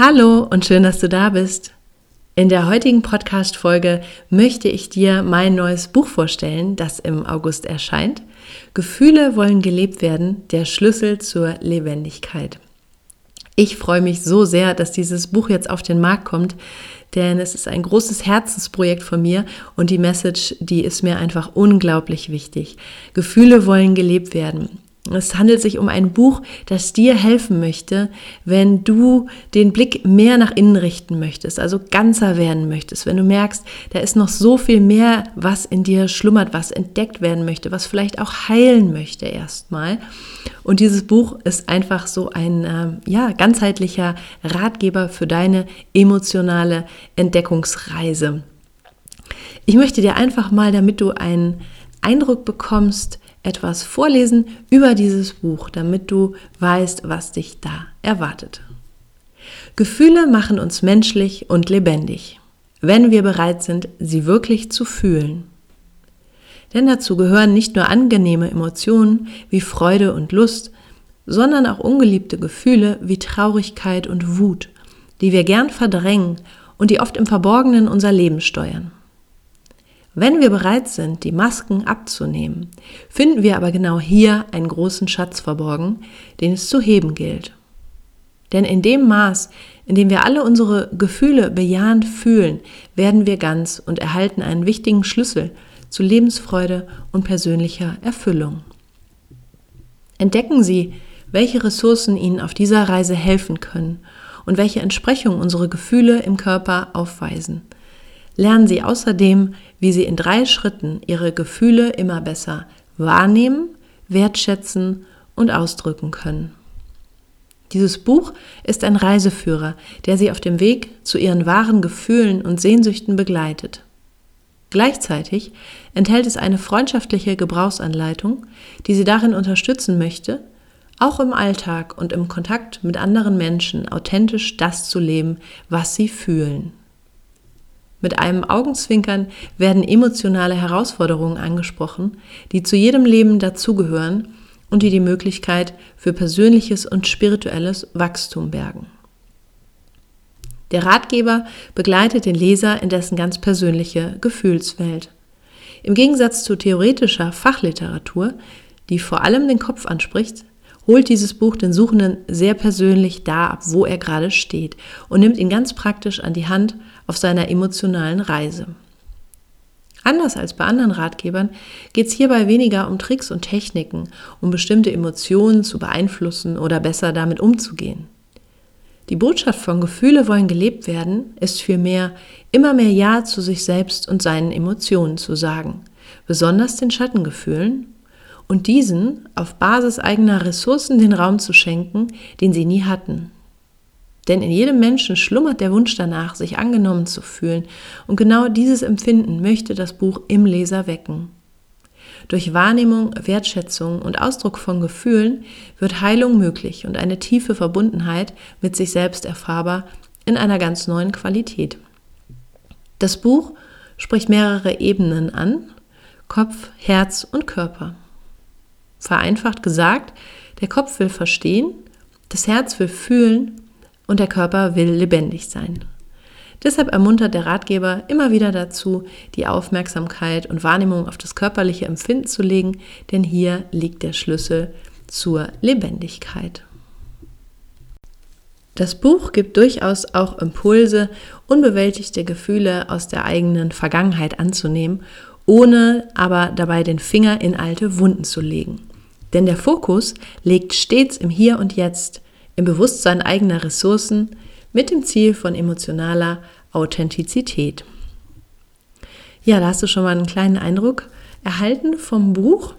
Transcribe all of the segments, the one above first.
Hallo und schön, dass du da bist. In der heutigen Podcast-Folge möchte ich dir mein neues Buch vorstellen, das im August erscheint. Gefühle wollen gelebt werden, der Schlüssel zur Lebendigkeit. Ich freue mich so sehr, dass dieses Buch jetzt auf den Markt kommt, denn es ist ein großes Herzensprojekt von mir und die Message, die ist mir einfach unglaublich wichtig. Gefühle wollen gelebt werden. Es handelt sich um ein Buch, das dir helfen möchte, wenn du den Blick mehr nach innen richten möchtest, also ganzer werden möchtest, wenn du merkst, da ist noch so viel mehr, was in dir schlummert, was entdeckt werden möchte, was vielleicht auch heilen möchte erstmal. Und dieses Buch ist einfach so ein äh, ja, ganzheitlicher Ratgeber für deine emotionale Entdeckungsreise. Ich möchte dir einfach mal, damit du einen Eindruck bekommst, etwas vorlesen über dieses Buch, damit du weißt, was dich da erwartet. Gefühle machen uns menschlich und lebendig, wenn wir bereit sind, sie wirklich zu fühlen. Denn dazu gehören nicht nur angenehme Emotionen wie Freude und Lust, sondern auch ungeliebte Gefühle wie Traurigkeit und Wut, die wir gern verdrängen und die oft im Verborgenen unser Leben steuern. Wenn wir bereit sind, die Masken abzunehmen, finden wir aber genau hier einen großen Schatz verborgen, den es zu heben gilt. Denn in dem Maß, in dem wir alle unsere Gefühle bejahend fühlen, werden wir ganz und erhalten einen wichtigen Schlüssel zu Lebensfreude und persönlicher Erfüllung. Entdecken Sie, welche Ressourcen Ihnen auf dieser Reise helfen können und welche Entsprechung unsere Gefühle im Körper aufweisen – lernen Sie außerdem, wie Sie in drei Schritten Ihre Gefühle immer besser wahrnehmen, wertschätzen und ausdrücken können. Dieses Buch ist ein Reiseführer, der Sie auf dem Weg zu Ihren wahren Gefühlen und Sehnsüchten begleitet. Gleichzeitig enthält es eine freundschaftliche Gebrauchsanleitung, die Sie darin unterstützen möchte, auch im Alltag und im Kontakt mit anderen Menschen authentisch das zu leben, was Sie fühlen. Mit einem Augenzwinkern werden emotionale Herausforderungen angesprochen, die zu jedem Leben dazugehören und die die Möglichkeit für persönliches und spirituelles Wachstum bergen. Der Ratgeber begleitet den Leser in dessen ganz persönliche Gefühlswelt. Im Gegensatz zu theoretischer Fachliteratur, die vor allem den Kopf anspricht, holt dieses Buch den Suchenden sehr persönlich da ab, wo er gerade steht und nimmt ihn ganz praktisch an die Hand auf seiner emotionalen Reise. Anders als bei anderen Ratgebern geht es hierbei weniger um Tricks und Techniken, um bestimmte Emotionen zu beeinflussen oder besser damit umzugehen. Die Botschaft von Gefühle wollen gelebt werden ist vielmehr immer mehr Ja zu sich selbst und seinen Emotionen zu sagen, besonders den Schattengefühlen, und diesen auf Basis eigener Ressourcen den Raum zu schenken, den sie nie hatten. Denn in jedem Menschen schlummert der Wunsch danach, sich angenommen zu fühlen, und genau dieses Empfinden möchte das Buch im Leser wecken. Durch Wahrnehmung, Wertschätzung und Ausdruck von Gefühlen wird Heilung möglich und eine tiefe Verbundenheit mit sich selbst erfahrbar in einer ganz neuen Qualität. Das Buch spricht mehrere Ebenen an, Kopf, Herz und Körper. Vereinfacht gesagt, der Kopf will verstehen, das Herz will fühlen und der Körper will lebendig sein. Deshalb ermuntert der Ratgeber immer wieder dazu, die Aufmerksamkeit und Wahrnehmung auf das körperliche Empfinden zu legen, denn hier liegt der Schlüssel zur Lebendigkeit. Das Buch gibt durchaus auch Impulse, unbewältigte Gefühle aus der eigenen Vergangenheit anzunehmen, ohne aber dabei den Finger in alte Wunden zu legen. Denn der Fokus liegt stets im Hier und Jetzt, im Bewusstsein eigener Ressourcen mit dem Ziel von emotionaler Authentizität. Ja, da hast du schon mal einen kleinen Eindruck erhalten vom Buch.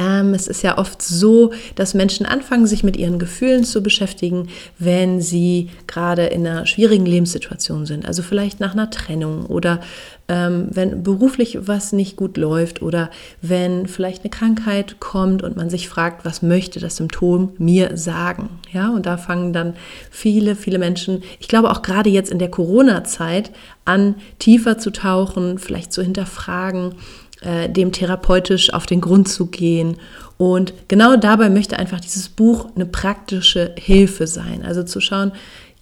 Ähm, es ist ja oft so, dass Menschen anfangen, sich mit ihren Gefühlen zu beschäftigen, wenn sie gerade in einer schwierigen Lebenssituation sind. Also vielleicht nach einer Trennung oder ähm, wenn beruflich was nicht gut läuft oder wenn vielleicht eine Krankheit kommt und man sich fragt, was möchte das Symptom mir sagen? Ja, und da fangen dann viele, viele Menschen, ich glaube auch gerade jetzt in der Corona-Zeit, an, tiefer zu tauchen, vielleicht zu hinterfragen äh, dem therapeutisch auf den Grund zu gehen. Und genau dabei möchte einfach dieses Buch eine praktische Hilfe sein. Also zu schauen,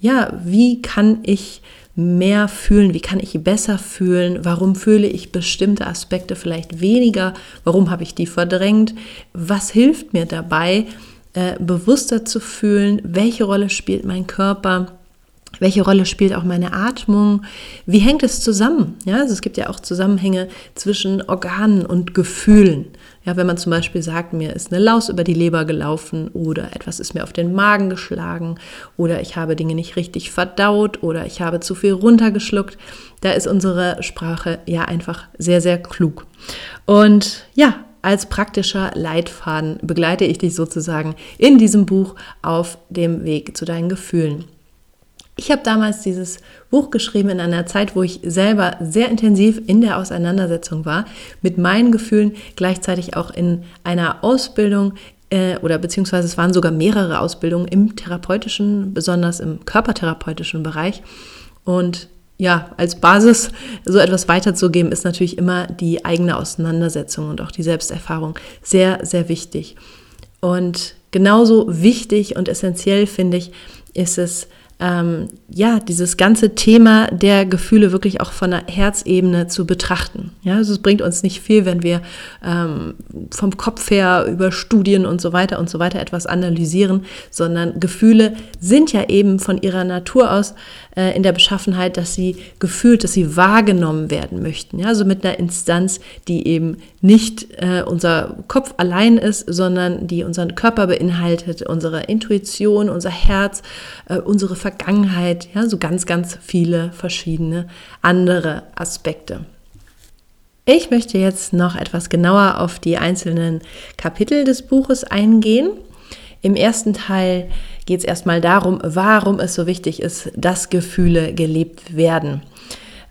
ja, wie kann ich mehr fühlen, wie kann ich besser fühlen, warum fühle ich bestimmte Aspekte vielleicht weniger, warum habe ich die verdrängt, was hilft mir dabei, äh, bewusster zu fühlen, welche Rolle spielt mein Körper welche Rolle spielt auch meine Atmung? Wie hängt es zusammen? Ja, also es gibt ja auch Zusammenhänge zwischen Organen und Gefühlen. Ja, wenn man zum Beispiel sagt, mir ist eine Laus über die Leber gelaufen oder etwas ist mir auf den Magen geschlagen oder ich habe Dinge nicht richtig verdaut oder ich habe zu viel runtergeschluckt, da ist unsere Sprache ja einfach sehr, sehr klug. Und ja, als praktischer Leitfaden begleite ich dich sozusagen in diesem Buch auf dem Weg zu deinen Gefühlen. Ich habe damals dieses Buch geschrieben in einer Zeit, wo ich selber sehr intensiv in der Auseinandersetzung war mit meinen Gefühlen, gleichzeitig auch in einer Ausbildung äh, oder beziehungsweise es waren sogar mehrere Ausbildungen im therapeutischen, besonders im körpertherapeutischen Bereich. Und ja, als Basis so etwas weiterzugeben, ist natürlich immer die eigene Auseinandersetzung und auch die Selbsterfahrung sehr, sehr wichtig. Und genauso wichtig und essentiell finde ich, ist es, ähm, ja, dieses ganze Thema der Gefühle wirklich auch von der Herzebene zu betrachten. Ja, also es bringt uns nicht viel, wenn wir ähm, vom Kopf her über Studien und so weiter und so weiter etwas analysieren, sondern Gefühle sind ja eben von ihrer Natur aus äh, in der Beschaffenheit, dass sie gefühlt, dass sie wahrgenommen werden möchten. Ja, also mit einer Instanz, die eben nicht äh, unser Kopf allein ist, sondern die unseren Körper beinhaltet, unsere Intuition, unser Herz, äh, unsere Vergangenheit, ja, so ganz, ganz viele verschiedene andere Aspekte. Ich möchte jetzt noch etwas genauer auf die einzelnen Kapitel des Buches eingehen. Im ersten Teil geht es erstmal darum, warum es so wichtig ist, dass Gefühle gelebt werden.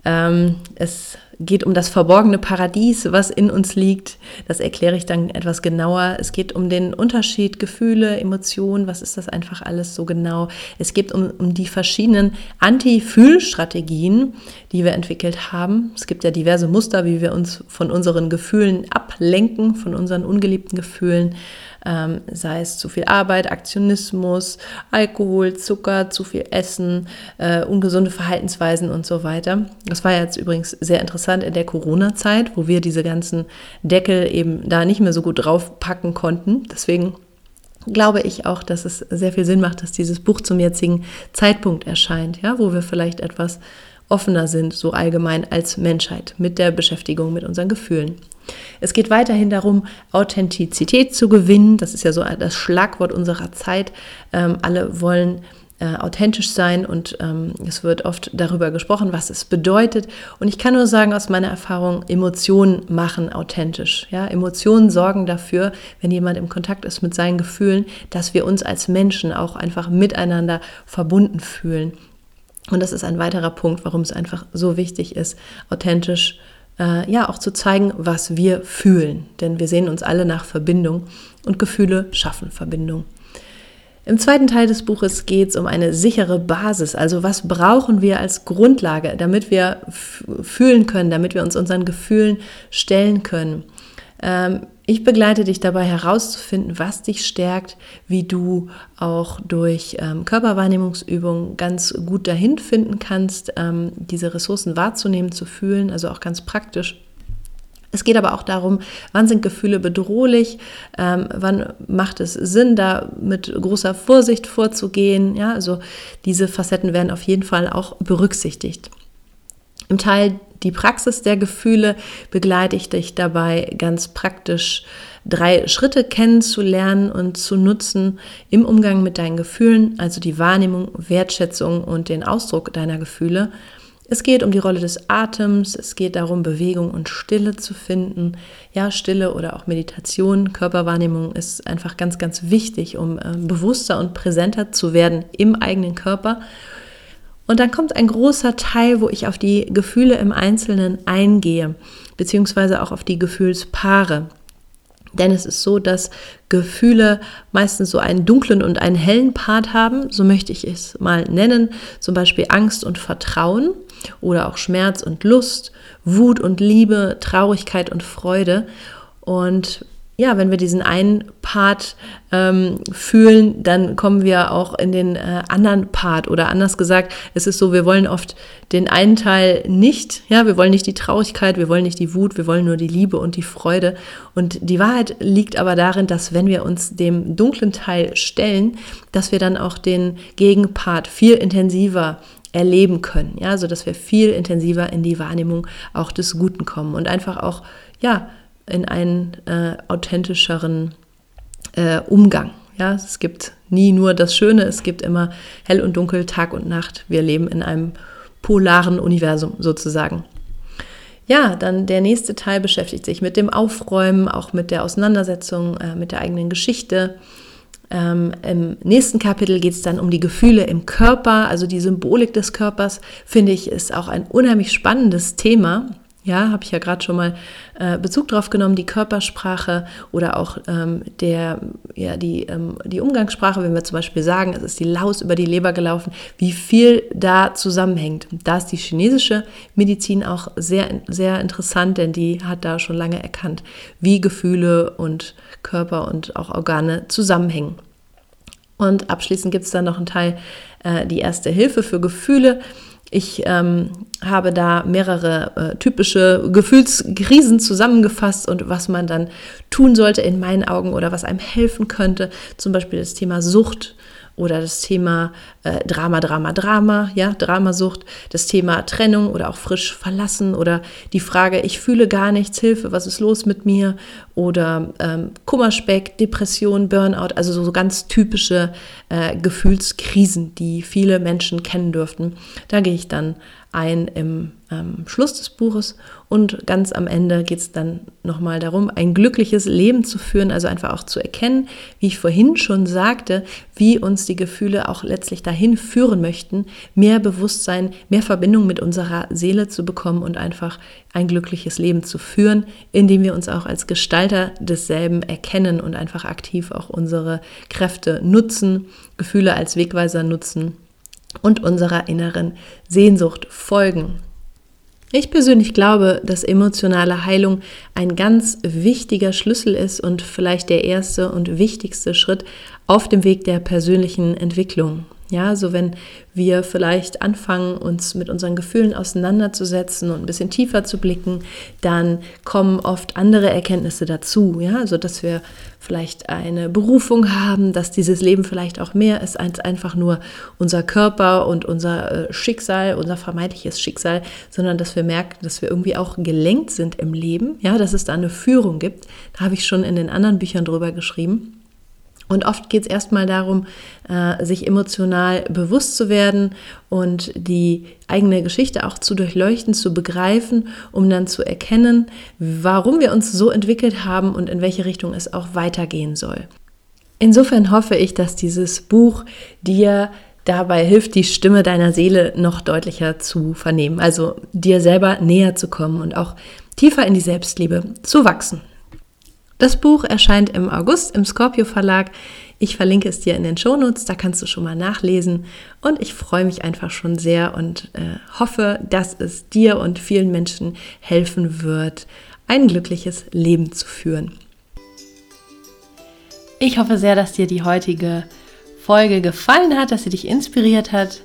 Ähm, es geht um das verborgene Paradies, was in uns liegt. Das erkläre ich dann etwas genauer. Es geht um den Unterschied Gefühle, Emotionen, was ist das einfach alles so genau. Es geht um, um die verschiedenen Anti-Fühlstrategien, die wir entwickelt haben. Es gibt ja diverse Muster, wie wir uns von unseren Gefühlen ablenken, von unseren ungeliebten Gefühlen ähm, sei es zu viel Arbeit, Aktionismus, Alkohol, Zucker, zu viel Essen, äh, ungesunde Verhaltensweisen und so weiter. Das war jetzt übrigens sehr interessant in der Corona-Zeit, wo wir diese ganzen Deckel eben da nicht mehr so gut draufpacken konnten. Deswegen glaube ich auch, dass es sehr viel Sinn macht, dass dieses Buch zum jetzigen Zeitpunkt erscheint, ja, wo wir vielleicht etwas offener sind, so allgemein als Menschheit, mit der Beschäftigung mit unseren Gefühlen. Es geht weiterhin darum, Authentizität zu gewinnen. Das ist ja so das Schlagwort unserer Zeit. Ähm, alle wollen äh, authentisch sein und ähm, es wird oft darüber gesprochen, was es bedeutet. Und ich kann nur sagen aus meiner Erfahrung, Emotionen machen authentisch. Ja? Emotionen sorgen dafür, wenn jemand im Kontakt ist mit seinen Gefühlen, dass wir uns als Menschen auch einfach miteinander verbunden fühlen. Und das ist ein weiterer Punkt, warum es einfach so wichtig ist, authentisch äh, ja auch zu zeigen, was wir fühlen. Denn wir sehen uns alle nach Verbindung und Gefühle schaffen Verbindung. Im zweiten Teil des Buches geht es um eine sichere Basis. Also was brauchen wir als Grundlage, damit wir fühlen können, damit wir uns unseren Gefühlen stellen können. Ähm, ich begleite dich dabei herauszufinden, was dich stärkt, wie du auch durch ähm, Körperwahrnehmungsübungen ganz gut dahin finden kannst, ähm, diese Ressourcen wahrzunehmen, zu fühlen, also auch ganz praktisch Es geht aber auch darum, wann sind Gefühle bedrohlich, ähm, wann macht es Sinn, da mit großer Vorsicht vorzugehen. Ja, also diese Facetten werden auf jeden Fall auch berücksichtigt. Im Teil die Praxis der Gefühle begleite ich dich dabei ganz praktisch drei Schritte kennenzulernen und zu nutzen im Umgang mit deinen Gefühlen, also die Wahrnehmung, Wertschätzung und den Ausdruck deiner Gefühle. Es geht um die Rolle des Atems, es geht darum, Bewegung und Stille zu finden. Ja, Stille oder auch Meditation, Körperwahrnehmung ist einfach ganz, ganz wichtig, um äh, bewusster und präsenter zu werden im eigenen Körper. Und dann kommt ein großer Teil, wo ich auf die Gefühle im Einzelnen eingehe, beziehungsweise auch auf die Gefühlspaare. Denn es ist so, dass Gefühle meistens so einen dunklen und einen hellen Part haben, so möchte ich es mal nennen, zum Beispiel Angst und Vertrauen oder auch Schmerz und Lust, Wut und Liebe, Traurigkeit und Freude. Und ja, wenn wir diesen einen Part ähm, fühlen, dann kommen wir auch in den äh, anderen Part. Oder anders gesagt, es ist so, wir wollen oft den einen Teil nicht. Ja, wir wollen nicht die Traurigkeit, wir wollen nicht die Wut, wir wollen nur die Liebe und die Freude. Und die Wahrheit liegt aber darin, dass wenn wir uns dem dunklen Teil stellen, dass wir dann auch den Gegenpart viel intensiver erleben können. Ja, so dass wir viel intensiver in die Wahrnehmung auch des Guten kommen und einfach auch, ja, in einen äh, authentischeren äh, Umgang. Ja, es gibt nie nur das Schöne, es gibt immer hell und dunkel, Tag und Nacht. Wir leben in einem polaren Universum sozusagen. Ja, dann der nächste Teil beschäftigt sich mit dem Aufräumen, auch mit der Auseinandersetzung äh, mit der eigenen Geschichte. Ähm, Im nächsten Kapitel geht es dann um die Gefühle im Körper, also die Symbolik des Körpers, finde ich, ist auch ein unheimlich spannendes Thema. Ja, habe ich ja gerade schon mal äh, Bezug drauf genommen, die Körpersprache oder auch ähm, der, ja, die, ähm, die Umgangssprache, wenn wir zum Beispiel sagen, es ist die Laus über die Leber gelaufen, wie viel da zusammenhängt. Da ist die chinesische Medizin auch sehr, sehr interessant, denn die hat da schon lange erkannt, wie Gefühle und Körper und auch Organe zusammenhängen. Und abschließend gibt es dann noch einen Teil, äh, die erste Hilfe für Gefühle. Ich ähm, habe da mehrere äh, typische Gefühlskrisen zusammengefasst und was man dann tun sollte in meinen Augen oder was einem helfen könnte. Zum Beispiel das Thema Sucht oder das Thema äh, Drama, Drama, Drama, ja, Dramasucht, das Thema Trennung oder auch frisch verlassen oder die Frage, ich fühle gar nichts, Hilfe, was ist los mit mir oder ähm, Kummerspeck, Depression, Burnout, also so, so ganz typische äh, Gefühlskrisen, die viele Menschen kennen dürften. Da gehe ich dann ein im ähm, Schluss des Buches und ganz am Ende geht es dann nochmal darum, ein glückliches Leben zu führen, also einfach auch zu erkennen, wie ich vorhin schon sagte, wie uns die Gefühle auch letztlich dahin führen möchten, mehr Bewusstsein, mehr Verbindung mit unserer Seele zu bekommen und einfach ein glückliches Leben zu führen, indem wir uns auch als Gestalter desselben erkennen und einfach aktiv auch unsere Kräfte nutzen, Gefühle als Wegweiser nutzen und unserer inneren Sehnsucht folgen. Ich persönlich glaube, dass emotionale Heilung ein ganz wichtiger Schlüssel ist und vielleicht der erste und wichtigste Schritt auf dem Weg der persönlichen Entwicklung. Ja, so wenn wir vielleicht anfangen, uns mit unseren Gefühlen auseinanderzusetzen und ein bisschen tiefer zu blicken, dann kommen oft andere Erkenntnisse dazu. Ja, so dass wir vielleicht eine Berufung haben, dass dieses Leben vielleicht auch mehr ist als einfach nur unser Körper und unser äh, Schicksal, unser vermeintliches Schicksal, sondern dass wir merken, dass wir irgendwie auch gelenkt sind im Leben. Ja, dass es da eine Führung gibt. Da habe ich schon in den anderen Büchern drüber geschrieben. Und oft geht es erstmal darum, äh, sich emotional bewusst zu werden und die eigene Geschichte auch zu durchleuchten, zu begreifen, um dann zu erkennen, warum wir uns so entwickelt haben und in welche Richtung es auch weitergehen soll. Insofern hoffe ich, dass dieses Buch dir dabei hilft, die Stimme deiner Seele noch deutlicher zu vernehmen, also dir selber näher zu kommen und auch tiefer in die Selbstliebe zu wachsen. Das Buch erscheint im August im Scorpio Verlag. Ich verlinke es dir in den Shownotes, da kannst du schon mal nachlesen. Und ich freue mich einfach schon sehr und äh, hoffe, dass es dir und vielen Menschen helfen wird, ein glückliches Leben zu führen. Ich hoffe sehr, dass dir die heutige Folge gefallen hat, dass sie dich inspiriert hat.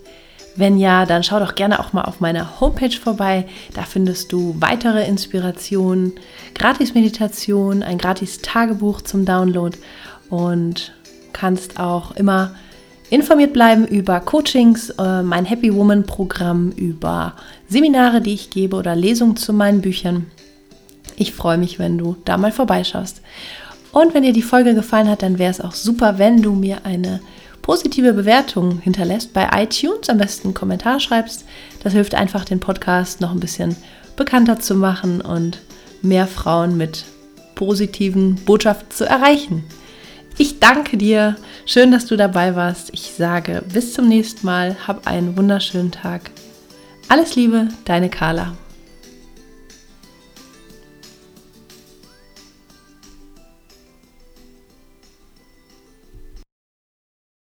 Wenn ja, dann schau doch gerne auch mal auf meiner Homepage vorbei. Da findest du weitere Inspirationen, Gratis-Meditation, ein Gratis-Tagebuch zum Download und kannst auch immer informiert bleiben über Coachings, äh, mein Happy Woman Programm, über Seminare, die ich gebe oder Lesungen zu meinen Büchern. Ich freue mich, wenn du da mal vorbeischaust. Und wenn dir die Folge gefallen hat, dann wäre es auch super, wenn du mir eine positive Bewertung hinterlässt bei iTunes, am besten einen Kommentar schreibst. Das hilft einfach, den Podcast noch ein bisschen bekannter zu machen und mehr Frauen mit positiven Botschaften zu erreichen. Ich danke dir. Schön, dass du dabei warst. Ich sage bis zum nächsten Mal. Hab einen wunderschönen Tag. Alles Liebe, deine Carla.